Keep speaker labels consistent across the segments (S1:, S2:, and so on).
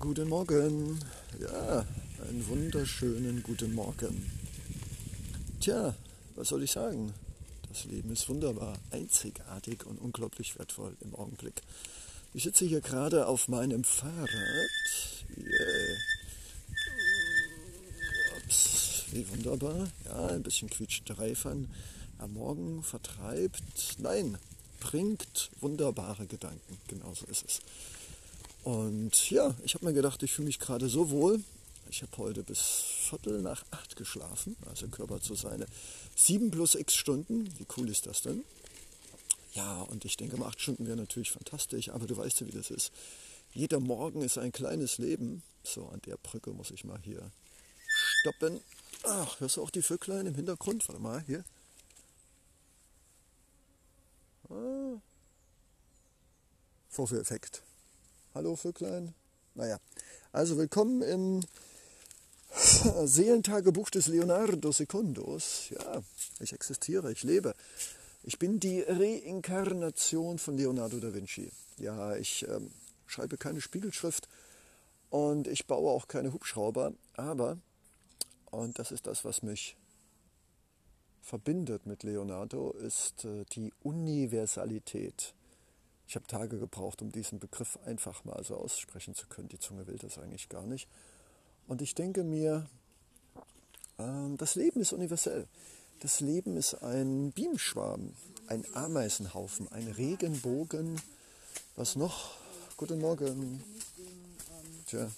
S1: Guten Morgen. Ja, einen wunderschönen guten Morgen. Tja, was soll ich sagen? Das Leben ist wunderbar, einzigartig und unglaublich wertvoll im Augenblick. Ich sitze hier gerade auf meinem Fahrrad. Yeah. Ups, wie wunderbar. Ja, ein bisschen quietscht Reifern am Morgen vertreibt. Nein, bringt wunderbare Gedanken. Genauso ist es. Und ja, ich habe mir gedacht, ich fühle mich gerade so wohl. Ich habe heute bis Viertel nach acht geschlafen, also Körper zu seine sieben plus x Stunden. Wie cool ist das denn? Ja, und ich denke, acht Stunden wäre natürlich fantastisch, aber du weißt ja, wie das ist. Jeder Morgen ist ein kleines Leben. So, an der Brücke muss ich mal hier stoppen. Ach, hörst du auch die Vöglein im Hintergrund? Warte mal, hier. Ah. Vorführeffekt. Hallo Vöglein. Naja, also willkommen im Seelentagebuch des Leonardo Secundos. Ja, ich existiere, ich lebe. Ich bin die Reinkarnation von Leonardo da Vinci. Ja, ich ähm, schreibe keine Spiegelschrift und ich baue auch keine Hubschrauber, aber, und das ist das, was mich verbindet mit Leonardo, ist äh, die Universalität. Ich habe Tage gebraucht, um diesen Begriff einfach mal so aussprechen zu können. Die Zunge will das eigentlich gar nicht. Und ich denke mir, äh, das Leben ist universell. Das Leben ist ein Bienenschwarm, ein Ameisenhaufen, ein Regenbogen. Was noch? Guten Morgen. Tja,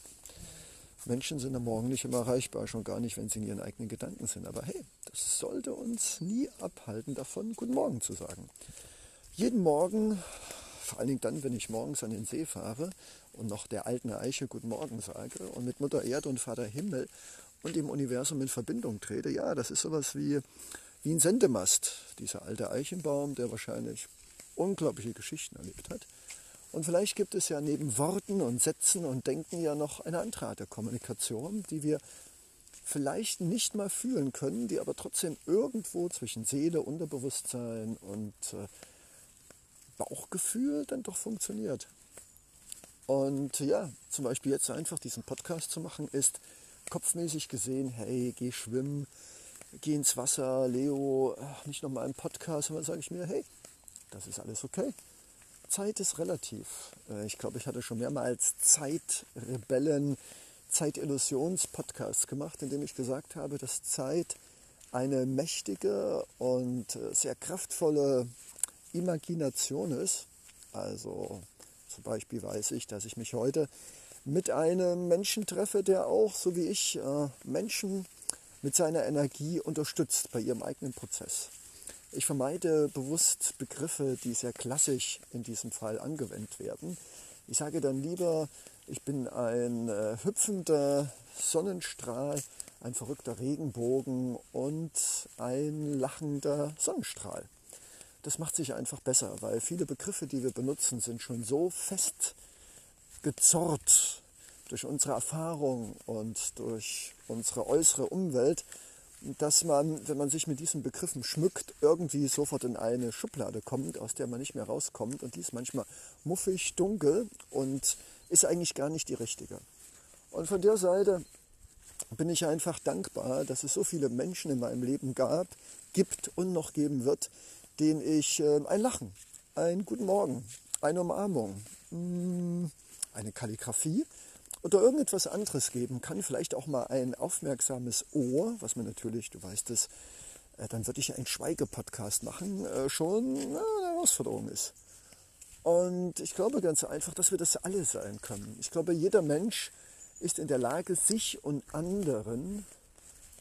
S1: Menschen sind am Morgen nicht immer erreichbar, schon gar nicht, wenn sie in ihren eigenen Gedanken sind. Aber hey, das sollte uns nie abhalten, davon Guten Morgen zu sagen. Jeden Morgen vor allen Dingen dann, wenn ich morgens an den See fahre und noch der alten Eiche Guten Morgen sage und mit Mutter Erde und Vater Himmel und dem Universum in Verbindung trete, ja, das ist sowas wie, wie ein Sendemast, dieser alte Eichenbaum, der wahrscheinlich unglaubliche Geschichten erlebt hat. Und vielleicht gibt es ja neben Worten und Sätzen und Denken ja noch eine andere Art der Kommunikation, die wir vielleicht nicht mal fühlen können, die aber trotzdem irgendwo zwischen Seele, Unterbewusstsein und äh, Bauchgefühl dann doch funktioniert. Und ja, zum Beispiel jetzt einfach diesen Podcast zu machen, ist kopfmäßig gesehen, hey, geh schwimmen, geh ins Wasser, Leo, nicht nochmal einen Podcast. Dann sage ich mir, hey, das ist alles okay. Zeit ist relativ. Äh, ich glaube, ich hatte schon mehrmals Zeitrebellen, Zeitillusions-Podcasts gemacht, in dem ich gesagt habe, dass Zeit eine mächtige und äh, sehr kraftvolle Imagination ist. Also zum Beispiel weiß ich, dass ich mich heute mit einem Menschen treffe, der auch, so wie ich, äh, Menschen mit seiner Energie unterstützt bei ihrem eigenen Prozess. Ich vermeide bewusst Begriffe, die sehr klassisch in diesem Fall angewendet werden. Ich sage dann lieber, ich bin ein äh, hüpfender Sonnenstrahl, ein verrückter Regenbogen und ein lachender Sonnenstrahl das macht sich einfach besser, weil viele Begriffe, die wir benutzen, sind schon so fest gezorrt durch unsere Erfahrung und durch unsere äußere Umwelt, dass man, wenn man sich mit diesen Begriffen schmückt, irgendwie sofort in eine Schublade kommt, aus der man nicht mehr rauskommt. Und die ist manchmal muffig, dunkel und ist eigentlich gar nicht die richtige. Und von der Seite bin ich einfach dankbar, dass es so viele Menschen in meinem Leben gab, gibt und noch geben wird, den ich äh, ein Lachen, ein Guten Morgen, eine Umarmung, mh, mm, eine Kalligrafie oder irgendetwas anderes geben kann, vielleicht auch mal ein aufmerksames Ohr, was mir natürlich, du weißt es, äh, dann würde ich einen Schweigepodcast machen, äh, schon na, eine Herausforderung ist. Und ich glaube ganz einfach, dass wir das alle sein können. Ich glaube, jeder Mensch ist in der Lage, sich und anderen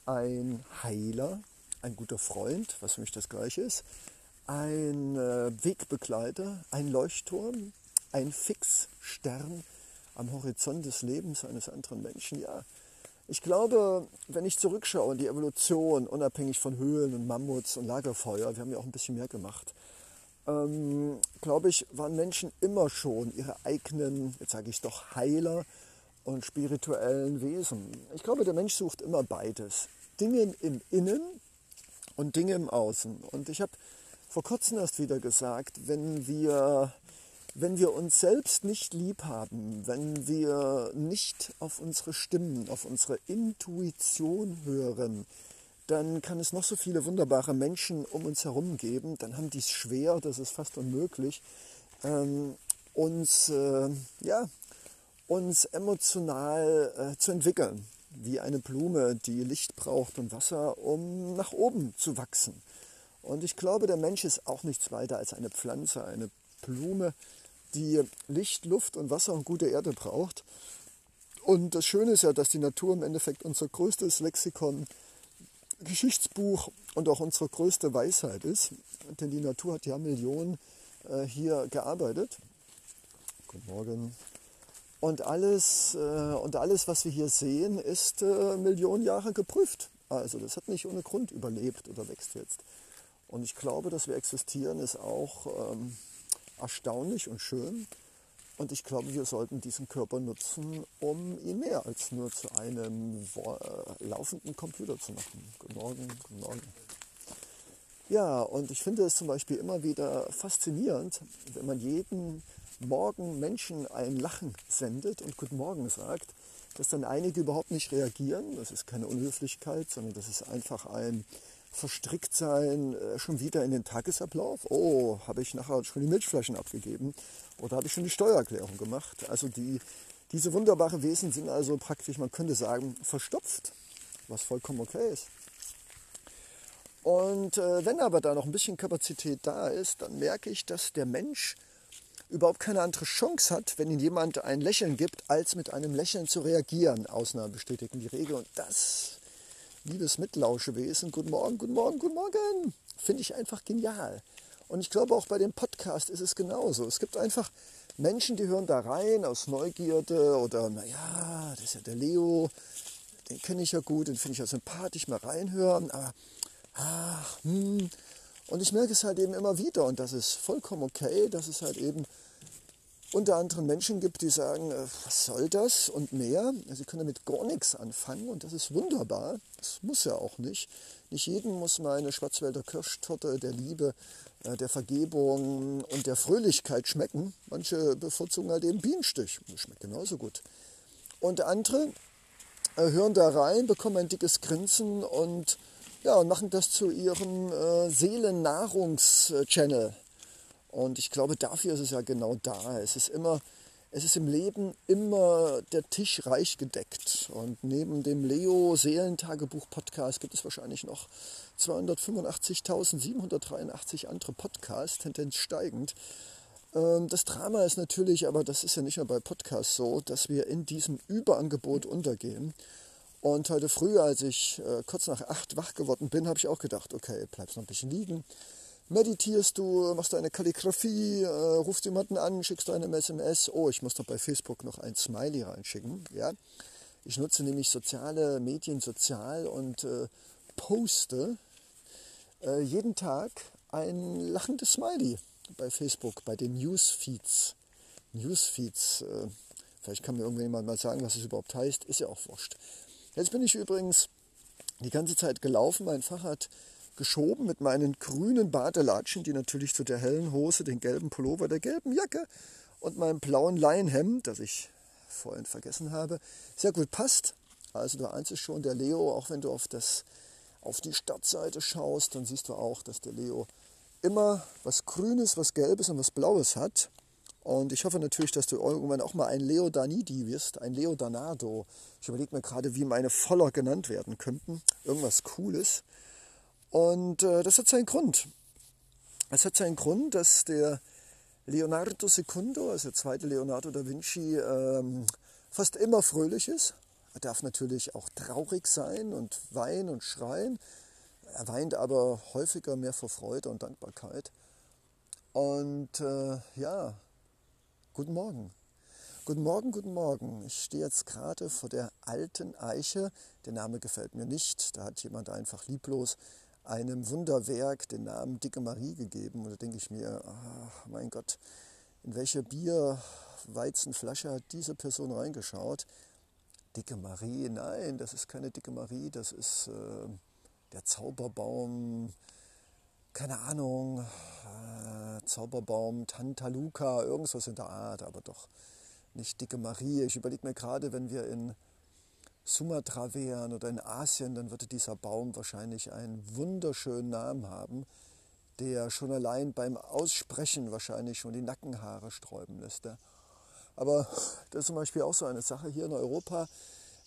S1: ein Heiler, ein guter Freund, was für mich das gleiche ist, ein äh, Wegbegleiter, ein Leuchtturm, ein Fixstern am Horizont des Lebens eines anderen Menschen. Ja, ich glaube, wenn ich zurückschaue die Evolution, unabhängig von Höhlen und Mammuts und Lagerfeuer, wir haben ja auch ein bisschen mehr gemacht, ähm, glaube ich, waren Menschen immer schon ihre eigenen, jetzt sage ich doch, Heiler und spirituellen Wesen. Ich glaube, der Mensch sucht immer beides. Dinge im Innen und Dinge im Außen. Und ich habe vor kurzem erst wieder gesagt, wenn wir wenn wir uns selbst nicht lieb haben, wenn wir nicht auf unsere Stimmen, auf unsere Intuition hören, dann kann es noch so viele wunderbare Menschen um uns herum geben, dann haben die es schwer, das ist fast unmöglich, ähm, uns, äh, ja, uns emotional äh, zu entwickeln, wie eine Blume, die Licht braucht und Wasser, um nach oben zu wachsen. Und ich glaube, der Mensch ist auch nichts weiter als eine Pflanze, eine Blume, die Licht, Luft und Wasser und gute Erde braucht. Und das Schöne ist ja, dass die Natur im Endeffekt unser größtes Lexikon, Geschichtsbuch und auch unsere größte Weisheit ist. Denn die Natur hat ja Millionen äh, hier gearbeitet. Guten Morgen. Und alles, äh, und alles, was wir hier sehen, ist äh, Millionen Jahre geprüft. Also das hat nicht ohne Grund überlebt oder wächst jetzt. Und ich glaube, dass wir existieren, ist auch ähm, erstaunlich und schön. Und ich glaube, wir sollten diesen Körper nutzen, um ihn mehr als nur zu einem äh, laufenden Computer zu machen. Guten Morgen, guten Morgen. Ja, und ich finde es zum Beispiel immer wieder faszinierend, wenn man jeden Morgen Menschen ein Lachen sendet und Guten Morgen sagt, dass dann einige überhaupt nicht reagieren. Das ist keine Unhöflichkeit, sondern das ist einfach ein verstrickt sein, äh, schon wieder in den Tagesablauf. Oh, habe ich nachher schon die Milchflaschen abgegeben oder habe ich schon die Steuererklärung gemacht? Also die, diese wunderbare Wesen sind also praktisch, man könnte sagen, verstopft, was vollkommen okay ist. Und äh, wenn aber da noch ein bisschen Kapazität da ist, dann merke ich, dass der Mensch überhaupt keine andere Chance hat, wenn ihm jemand ein Lächeln gibt, als mit einem Lächeln zu reagieren. Ausnahmen bestätigen die Regel. Und das liebes Mitlauschewesen, guten Morgen, guten Morgen, guten Morgen, finde ich einfach genial. Und ich glaube auch bei dem Podcast ist es genauso. Es gibt einfach Menschen, die hören da rein aus Neugierde oder, naja, das ist ja der Leo, den kenne ich ja gut, den finde ich ja sympathisch, mal reinhören, aber, ach, hm. Und ich merke es halt eben immer wieder und das ist vollkommen okay, dass es halt eben unter anderem Menschen gibt, die sagen, äh, was soll das und mehr. Sie können damit gar nichts anfangen und das ist wunderbar. Das muss ja auch nicht. Nicht jedem muss meine Schwarzwälder Kirschtorte der Liebe, äh, der Vergebung und der Fröhlichkeit schmecken. Manche bevorzugen halt eben Bienenstich. Das schmeckt genauso gut. Und andere äh, hören da rein, bekommen ein dickes Grinsen und, ja, machen das zu ihrem äh, Seelennahrungschannel. Und ich glaube, dafür ist es ja genau da. Es ist immer, es ist im Leben immer der Tisch reich gedeckt. Und neben dem Leo Seelentagebuch Podcast gibt es wahrscheinlich noch 285.783 andere Podcasts, Tendenz steigend. Ähm, das Drama ist natürlich, aber das ist ja nicht nur bei Podcasts so, dass wir in diesem Überangebot untergehen. Und heute früh, als ich äh, kurz nach acht wach geworden bin, habe ich auch gedacht, okay, bleibst noch ein bisschen liegen meditierst du, machst du eine Kalligrafie, äh, rufst jemanden an, schickst du eine SMS. Oh, ich muss doch bei Facebook noch ein Smiley reinschicken. Ja? Ich nutze nämlich soziale Medien sozial und äh, poste äh, jeden Tag ein lachendes Smiley bei Facebook, bei den Newsfeeds. Newsfeeds, äh, vielleicht kann mir irgendjemand mal sagen, was es überhaupt heißt, ist ja auch wurscht. Jetzt bin ich übrigens die ganze Zeit gelaufen, mein Fahrrad geschoben mit meinen grünen Badelatschen, die natürlich zu der hellen Hose, den gelben Pullover, der gelben Jacke und meinem blauen Leinhemd, das ich vorhin vergessen habe, sehr gut passt. Also du ahnst es schon, der Leo, auch wenn du auf, das, auf die Stadtseite schaust, dann siehst du auch, dass der Leo immer was Grünes, was Gelbes und was Blaues hat. Und ich hoffe natürlich, dass du irgendwann auch mal ein Leo Danidi wirst, ein Leo Danado. Ich überlege mir gerade, wie meine Voller genannt werden könnten. Irgendwas Cooles. Und äh, das hat seinen Grund. Es hat seinen Grund, dass der Leonardo Secundo, also der zweite Leonardo da Vinci, ähm, fast immer fröhlich ist. Er darf natürlich auch traurig sein und weinen und schreien. Er weint aber häufiger mehr vor Freude und Dankbarkeit. Und äh, ja, guten Morgen. Guten Morgen, guten Morgen. Ich stehe jetzt gerade vor der alten Eiche. Der Name gefällt mir nicht. Da hat jemand einfach lieblos einem Wunderwerk den Namen Dicke Marie gegeben. Und da denke ich mir, ach, mein Gott, in welche Bierweizenflasche hat diese Person reingeschaut? Dicke Marie, nein, das ist keine Dicke Marie, das ist äh, der Zauberbaum keine Ahnung, äh, Zauberbaum, Tantaluka, irgendwas in der Art, aber doch nicht dicke Marie. Ich überlege mir gerade, wenn wir in Sumatra wären oder in Asien, dann würde dieser Baum wahrscheinlich einen wunderschönen Namen haben, der schon allein beim Aussprechen wahrscheinlich schon die Nackenhaare sträuben lässt. Aber das ist zum Beispiel auch so eine Sache hier in Europa.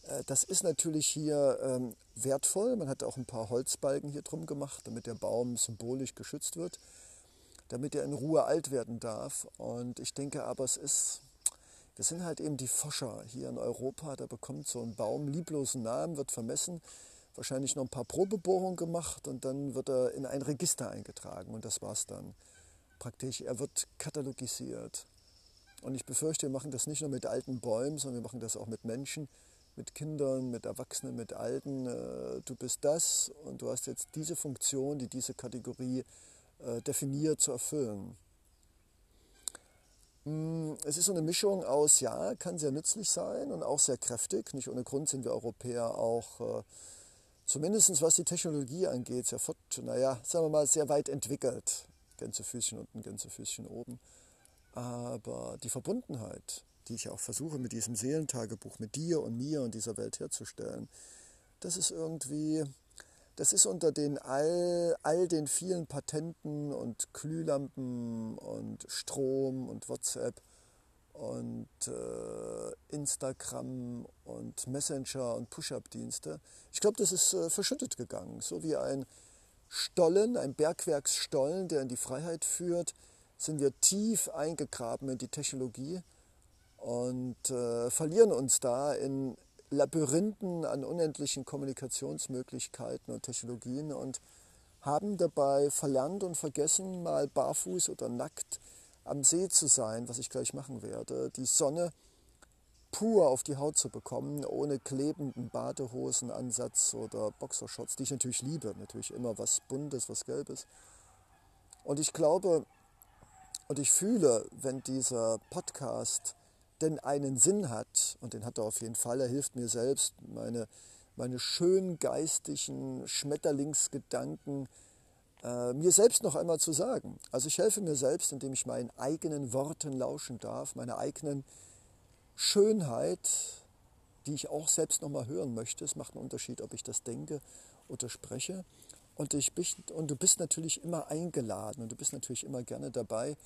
S1: Äh, das ist natürlich hier ähm, wertvoll. Man hat auch ein paar Holzbalken hier drum gemacht, damit der Baum symbolisch geschützt wird, damit er in Ruhe alt werden darf. Und ich denke aber, es ist, wir sind halt eben die Forscher hier in Europa. Da bekommt so ein Baum lieblosen Namen, wird vermessen, wahrscheinlich noch ein paar Probebohrungen gemacht und dann wird er in ein Register eingetragen. Und das war's dann. Praktisch, er wird katalogisiert. Und ich befürchte, wir machen das nicht nur mit alten Bäumen, sondern wir machen das auch mit Menschen mit Kindern, mit Erwachsenen, mit Alten. Äh, du bist das und du hast jetzt diese Funktion, die diese Kategorie äh, definiert zu erfüllen. Hm, es ist so eine Mischung aus, ja, kann sehr nützlich sein und auch sehr kräftig. Nicht ohne Grund sind wir Europäer auch, äh, zumindest was die Technologie angeht, sehr fort, naja, sagen wir mal, sehr weit entwickelt. Gänsefüßchen unten, Gänsefüßchen oben. Aber die Verbundenheit, die ich auch versuche mit diesem Seelentagebuch, mit dir und mir und dieser Welt herzustellen, das ist irgendwie, das ist unter den all, all den vielen Patenten und Glühlampen und Strom und WhatsApp und äh, Instagram und Messenger und Push-up-Dienste. Ich glaube, das ist äh, verschüttet gegangen, so wie ein Stollen, ein Bergwerksstollen, der in die Freiheit führt, sind wir tief eingegraben in die Technologie und äh, verlieren uns da in Labyrinthen an unendlichen Kommunikationsmöglichkeiten und Technologien und haben dabei verlernt und vergessen, mal barfuß oder nackt am See zu sein, was ich gleich machen werde, die Sonne pur auf die Haut zu bekommen, ohne klebenden Badehosenansatz oder Boxershorts, die ich natürlich liebe, natürlich immer was Buntes, was Gelbes. Und ich glaube und ich fühle, wenn dieser Podcast denn einen Sinn hat, und den hat er auf jeden Fall, er hilft mir selbst, meine, meine schönen geistigen Schmetterlingsgedanken äh, mir selbst noch einmal zu sagen. Also ich helfe mir selbst, indem ich meinen eigenen Worten lauschen darf, meiner eigenen Schönheit, die ich auch selbst noch mal hören möchte. Es macht einen Unterschied, ob ich das denke oder spreche. Und, ich, und du bist natürlich immer eingeladen und du bist natürlich immer gerne dabei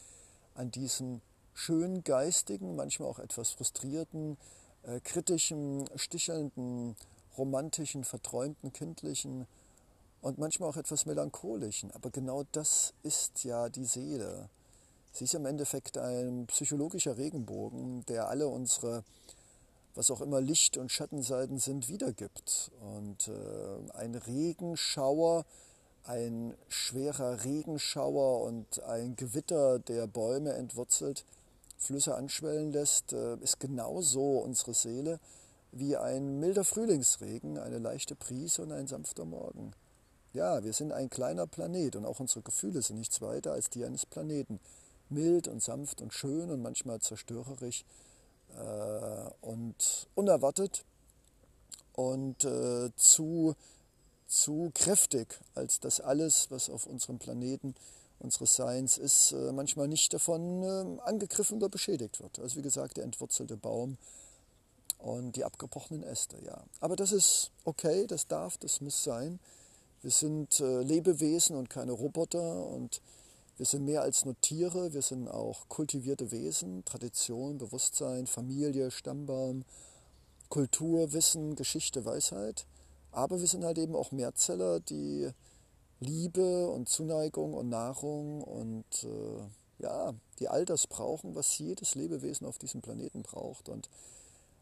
S1: an diesen schön geistigen, manchmal auch etwas frustrierten, äh, kritischen, stichelnden, romantischen, verträumten, kindlichen und manchmal auch etwas melancholischen. Aber genau das ist ja die Seele. Sie ist im Endeffekt ein psychologischer Regenbogen, der alle unsere, was auch immer Licht- und Schattenseiten sind, wiedergibt. Und äh, ein Regenschauer, ein schwerer Regenschauer und ein Gewitter, der Bäume entwurzelt, Flüsse anschwellen lässt, äh, ist genauso unsere Seele wie ein milder Frühlingsregen, eine leichte Prise und ein sanfter Morgen. Ja, wir sind ein kleiner Planet und auch unsere Gefühle sind nichts weiter als die eines Planeten. Mild und sanft und schön und manchmal zerstörerisch äh, und unerwartet und äh, zu, zu kräftig, als das alles, was auf unserem Planeten unseres Seins ist, äh, manchmal nicht davon äh, angegriffen oder beschädigt wird. Also wie gesagt, der entwurzelte Baum und die abgebrochenen Äste, ja. Aber das ist okay, das darf, das muss sein. Wir sind äh, Lebewesen und keine Roboter und wir sind mehr als nur Tiere, wir sind auch kultivierte Wesen, Tradition, Bewusstsein, Familie, Stammbaum, Kultur, Wissen, Geschichte, Weisheit. Aber wir sind halt eben auch Mehrzeller, die Liebe und Zuneigung und Nahrung und äh, ja, die all das brauchen, was jedes Lebewesen auf diesem Planeten braucht. Und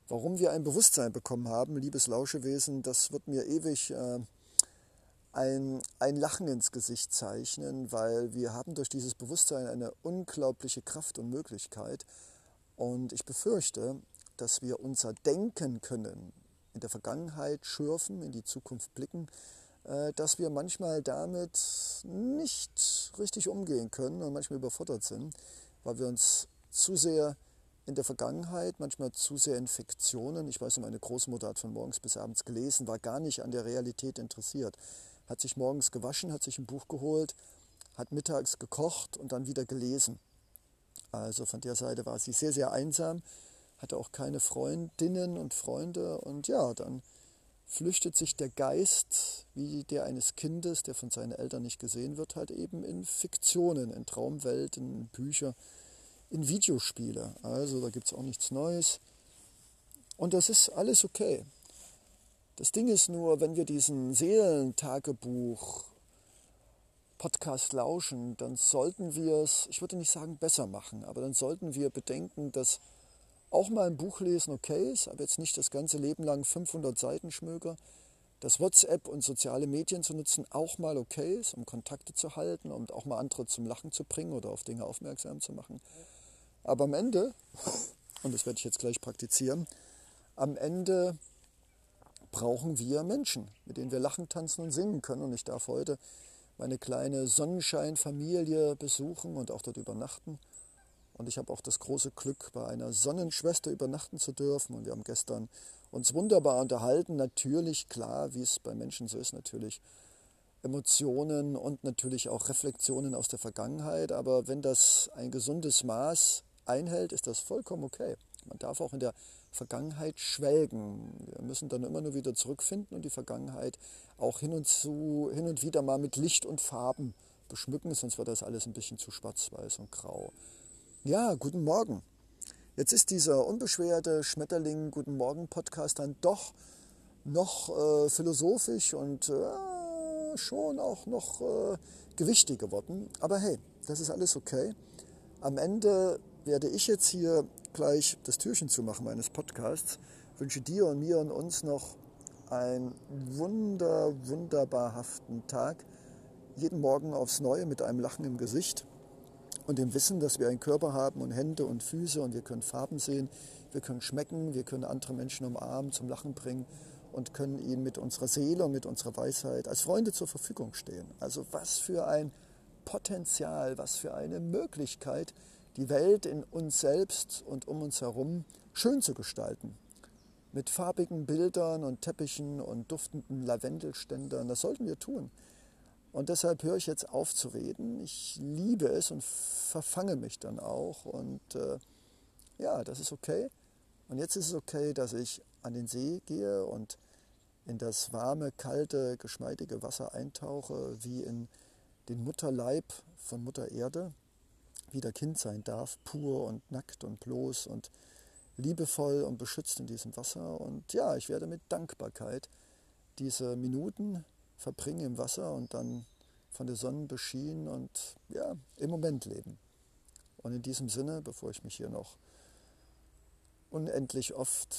S1: warum wir ein Bewusstsein bekommen haben, liebes Lauschewesen, das wird mir ewig äh, ein, ein Lachen ins Gesicht zeichnen, weil wir haben durch dieses Bewusstsein eine unglaubliche Kraft und Möglichkeit. Und ich befürchte, dass wir unser Denken können, in der Vergangenheit schürfen, in die Zukunft blicken, dass wir manchmal damit nicht richtig umgehen können und manchmal überfordert sind, weil wir uns zu sehr in der Vergangenheit, manchmal zu sehr Infektionen, ich weiß, meine Großmutter hat von morgens bis abends gelesen, war gar nicht an der Realität interessiert, hat sich morgens gewaschen, hat sich ein Buch geholt, hat mittags gekocht und dann wieder gelesen. Also von der Seite war sie sehr, sehr einsam, hatte auch keine Freundinnen und Freunde und ja, dann flüchtet sich der Geist, wie der eines Kindes, der von seinen Eltern nicht gesehen wird, halt eben in Fiktionen, in Traumwelten, in Bücher, in Videospiele. Also da gibt es auch nichts Neues. Und das ist alles okay. Das Ding ist nur, wenn wir diesen Seelentagebuch Podcast lauschen, dann sollten wir es, ich würde nicht sagen besser machen, aber dann sollten wir bedenken, dass auch mal ein Buch lesen okay ist, aber jetzt nicht das ganze Leben lang 500 Seiten schmöger. Dass WhatsApp und soziale Medien zu nutzen auch mal okay ist, um Kontakte zu halten und auch mal andere zum Lachen zu bringen oder auf Dinge aufmerksam zu machen. Aber am Ende, und das werde ich jetzt gleich praktizieren, am Ende brauchen wir Menschen, mit denen wir lachen, tanzen und singen können. Und ich darf heute meine kleine Sonnenscheinfamilie besuchen und auch dort übernachten. Und ich habe auch das große Glück, bei einer Sonnenschwester übernachten zu dürfen. Und wir haben gestern uns wunderbar unterhalten. Natürlich, klar, wie es bei Menschen so ist, natürlich Emotionen und natürlich auch Reflexionen aus der Vergangenheit. Aber wenn das ein gesundes Maß einhält, ist das vollkommen okay. Man darf auch in der Vergangenheit schwelgen. Wir müssen dann immer nur wieder zurückfinden und die Vergangenheit auch hin und, zu, hin und wieder mal mit Licht und Farben beschmücken, sonst wird das alles ein bisschen zu schwarz-weiß und grau. Ja, guten Morgen. Jetzt ist dieser unbeschwerte Schmetterling Guten Morgen Podcast dann doch noch äh, philosophisch und äh, schon auch noch äh, gewichtig geworden. Aber hey, das ist alles okay. Am Ende werde ich jetzt hier gleich das Türchen zumachen meines Podcasts. Wünsche dir und mir und uns noch einen wunder, wunderbarhaften Tag. Jeden Morgen aufs Neue mit einem Lachen im Gesicht und dem Wissen, dass wir einen Körper haben und Hände und Füße und wir können Farben sehen, wir können schmecken, wir können andere Menschen umarmen, zum Lachen bringen und können ihnen mit unserer Seele und mit unserer Weisheit als Freunde zur Verfügung stehen. Also was für ein Potenzial, was für eine Möglichkeit, die Welt in uns selbst und um uns herum schön zu gestalten. Mit farbigen Bildern und Teppichen und duftenden Lavendelständern, das sollten wir tun. Und deshalb höre ich jetzt auf zu reden. Ich liebe es und verfange mich dann auch. Und äh, ja, das ist okay. Und jetzt ist es okay, dass ich an den See gehe und in das warme, kalte, geschmeidige Wasser eintauche, wie in den Mutterleib von Mutter Erde, wie der Kind sein darf, pur und nackt und bloß und liebevoll und beschützt in diesem Wasser. Und ja, ich werde mit Dankbarkeit diese Minuten verbringen im Wasser und dann von der Sonne beschienen und ja, im Moment leben. Und in diesem Sinne, bevor ich mich hier noch unendlich oft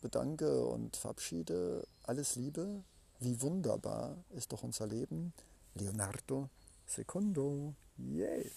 S1: bedanke und verabschiede, alles Liebe, wie wunderbar ist doch unser Leben. Leonardo Secondo. Yay!